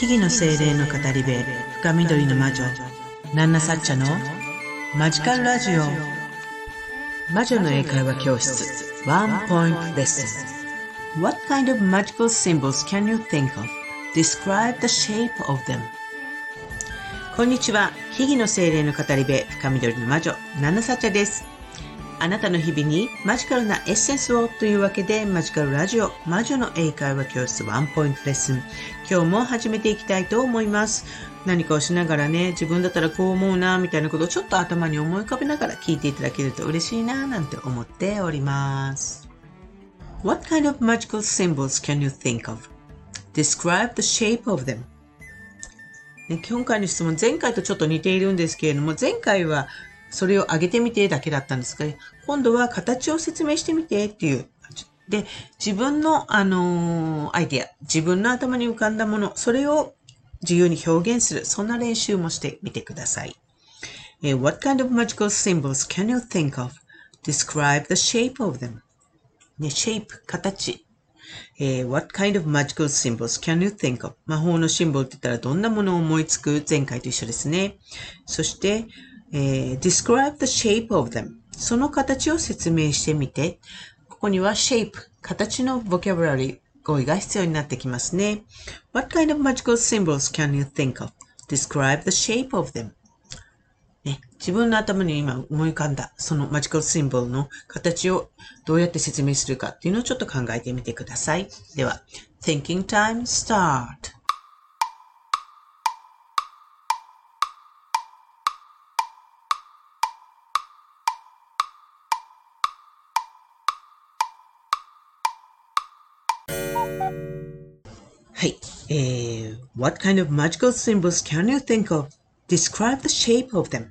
木々の精霊の語り部深緑の魔女ナンナサッチャのマジカルラジオ。魔女の英会話教室ワンポイントレッスン。What kind of magical symbols can you think of? Describe the shape of them. こんにちは。木々の精霊の語り部深緑の魔女ナンナサッチャです。あなたの日々にマジカルなエッセンスをというわけでマジカルラジオ魔女の英会話教室ワンポイントレッスン。今日も始めていきたいと思います。何かをしながらね自分だったらこう思うなみたいなことをちょっと頭に思い浮かべながら聞いていただけると嬉しいななんて思っております。What kind of magical symbols can you think of? Describe the shape of them. ね、今回の質問、前回とちょっと似ているんですけれども、前回はそれを上げてみてだけだったんですが、今度は形を説明してみてっていう。で、自分の、あのー、アイディア、自分の頭に浮かんだもの、それを自由に表現する、そんな練習もしてみてください。Uh, what kind of magical symbols can you think of? Describe the shape of them. ね、shape、形。え、what kind of magical symbols can you think of? 魔法のシンボルって言ったらどんなものを思いつく？前回と一緒ですね。そして、えー、describe the shape of them その形を説明してみて、ここには shape 形の vocabulary 語彙が必要になってきますね。What kind of magical symbols can you think of? Describe the shape of them ね、自分の頭に今思い浮かんだそのマジカルシンボルの形をどうやって説明するかっていうのをちょっと考えてみてください。では、Thinking Time Start! はい。えー、What kind of magical symbols can you think of? Describe the shape of them.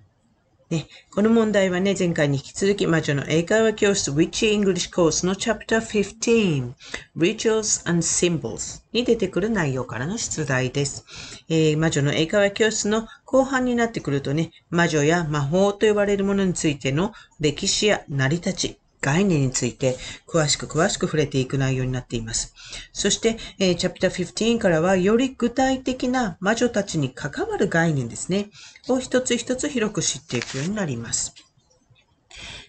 ね、この問題はね、前回に引き続き魔女の英会話教室 Witchy English Course の Chapter 15 Rituals and Symbols に出てくる内容からの出題です。えー、魔女の英会話教室の後半になってくるとね、魔女や魔法と呼ばれるものについての歴史や成り立ち、概念について詳しく詳しく触れていく内容になっています。そして、えー、チャプター15からはより具体的な魔女たちに関わる概念ですね、を一つ一つ広く知っていくようになります。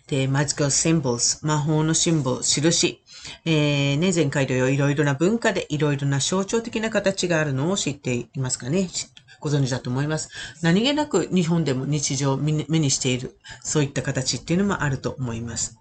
で、マジカルシンボルス、魔法のシンボル、印。えー、ね、前回同様いろいろな文化でいろいろな象徴的な形があるのを知っていますかねご存知だと思います。何気なく日本でも日常目にしている、そういった形っていうのもあると思います。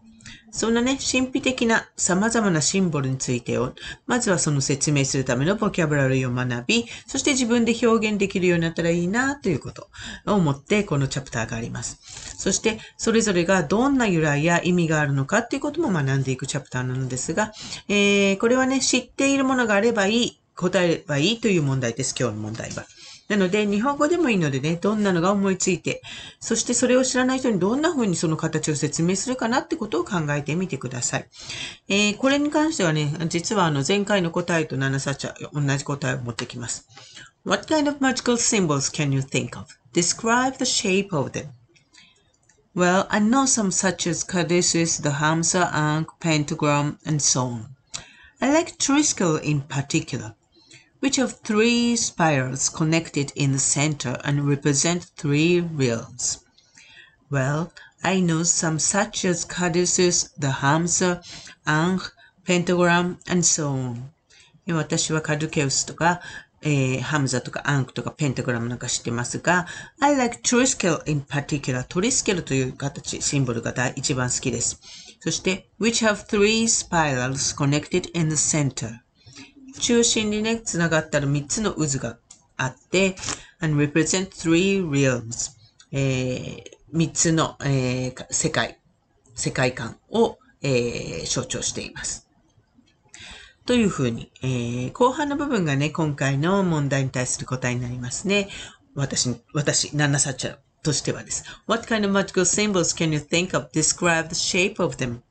そんなね、神秘的な様々なシンボルについてを、まずはその説明するためのボキャブラリーを学び、そして自分で表現できるようになったらいいなということを思ってこのチャプターがあります。そして、それぞれがどんな由来や意味があるのかっていうことも学んでいくチャプターなのですが、えー、これはね、知っているものがあればいい、答えればいいという問題です、今日の問題は。なので、日本語でもいいのでね、どんなのが思いついて、そしてそれを知らない人にどんな風にその形を説明するかなってことを考えてみてください。えー、これに関してはね、実はあの前回の答えと7サチャ、同じ答えを持ってきます。What kind of magical symbols can you think of? Describe the shape of them. Well, I know some such as caduceus, the Hamsa, Ankh, pentagram, and so on. I like Triskel in particular. which have three spirals connected in the center and represent three realms. Well, I know some such as Caduceus, the Hamsa, Ankh, Pentagram, and so on. 私はカドケウスとか、えー、ハムザとかアンクとかペンタグラムなんか知ってますが、I like Triskel in particular. トリスケルという形、シンボルが一番好きです。そして、which have three spirals connected in the center. 中心にね、繋がったら3つの渦があって、and represent three realms、えー、3つの、えー、世界、世界観を、えー、象徴しています。というふうに、えー、後半の部分がね、今回の問題に対する答えになりますね。私、私、ナナサチャとしてはです。What kind of magical symbols can you think of? Describe the shape of them.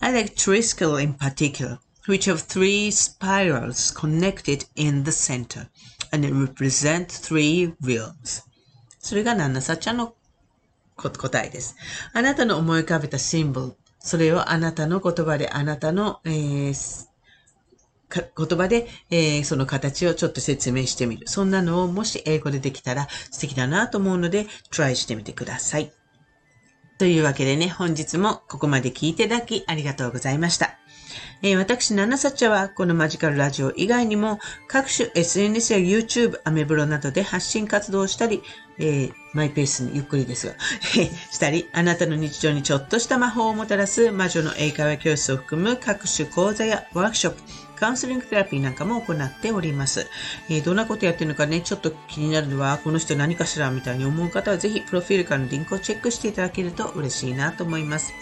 I like Triskel in particular. Which have three spirals connected in the center, and it represent three realms? それがナナサちゃんの答えです。あなたの思い浮かべたシンボル、それをあなたの言葉であなたの、えー、言葉で、えー、その形をちょっと説明してみる。そんなのをもし英語でできたら素敵だなと思うので、トライしてみてください。というわけでね、本日もここまで聞いていただきありがとうございました。えー、私、ナナサチャはこのマジカルラジオ以外にも各種 SNS や YouTube、アメブロなどで発信活動をしたり、えー、マイペースにゆっくりですが、したり、あなたの日常にちょっとした魔法をもたらす魔女の英会話教室を含む各種講座やワークショップ、カウンセリングテラピーなんかも行っております。えー、どんなことやってるのかね、ちょっと気になるのは、この人何かしらみたいに思う方は、ぜひ、プロフィールからのリンクをチェックしていただけると嬉しいなと思います。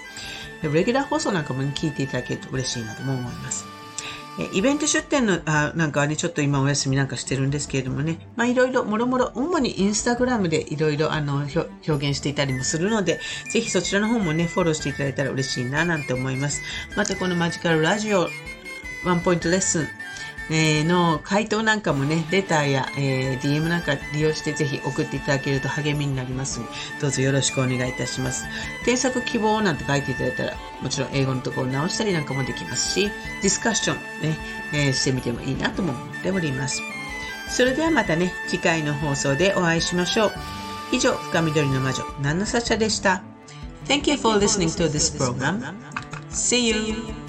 レギュラー放送なんかも聞いていただけると嬉しいなとも思います。イベント出店のあなんかはね、ちょっと今お休みなんかしてるんですけれどもね、まあいろいろ、もろもろ、主にインスタグラムでいろいろあの表現していたりもするので、ぜひそちらの方もね、フォローしていただいたら嬉しいななんて思います。またこのマジカルラジオ、ワンポイントレッスン、え、の回答なんかもね、レターや、え、DM なんか利用してぜひ送っていただけると励みになりますので、どうぞよろしくお願いいたします。添削希望なんて書いていただいたら、もちろん英語のところを直したりなんかもできますし、ディスカッションね、え、してみてもいいなとも思っております。それではまたね、次回の放送でお会いしましょう。以上、深緑の魔女、ナナサチャでした。Thank you for listening to this program. See you!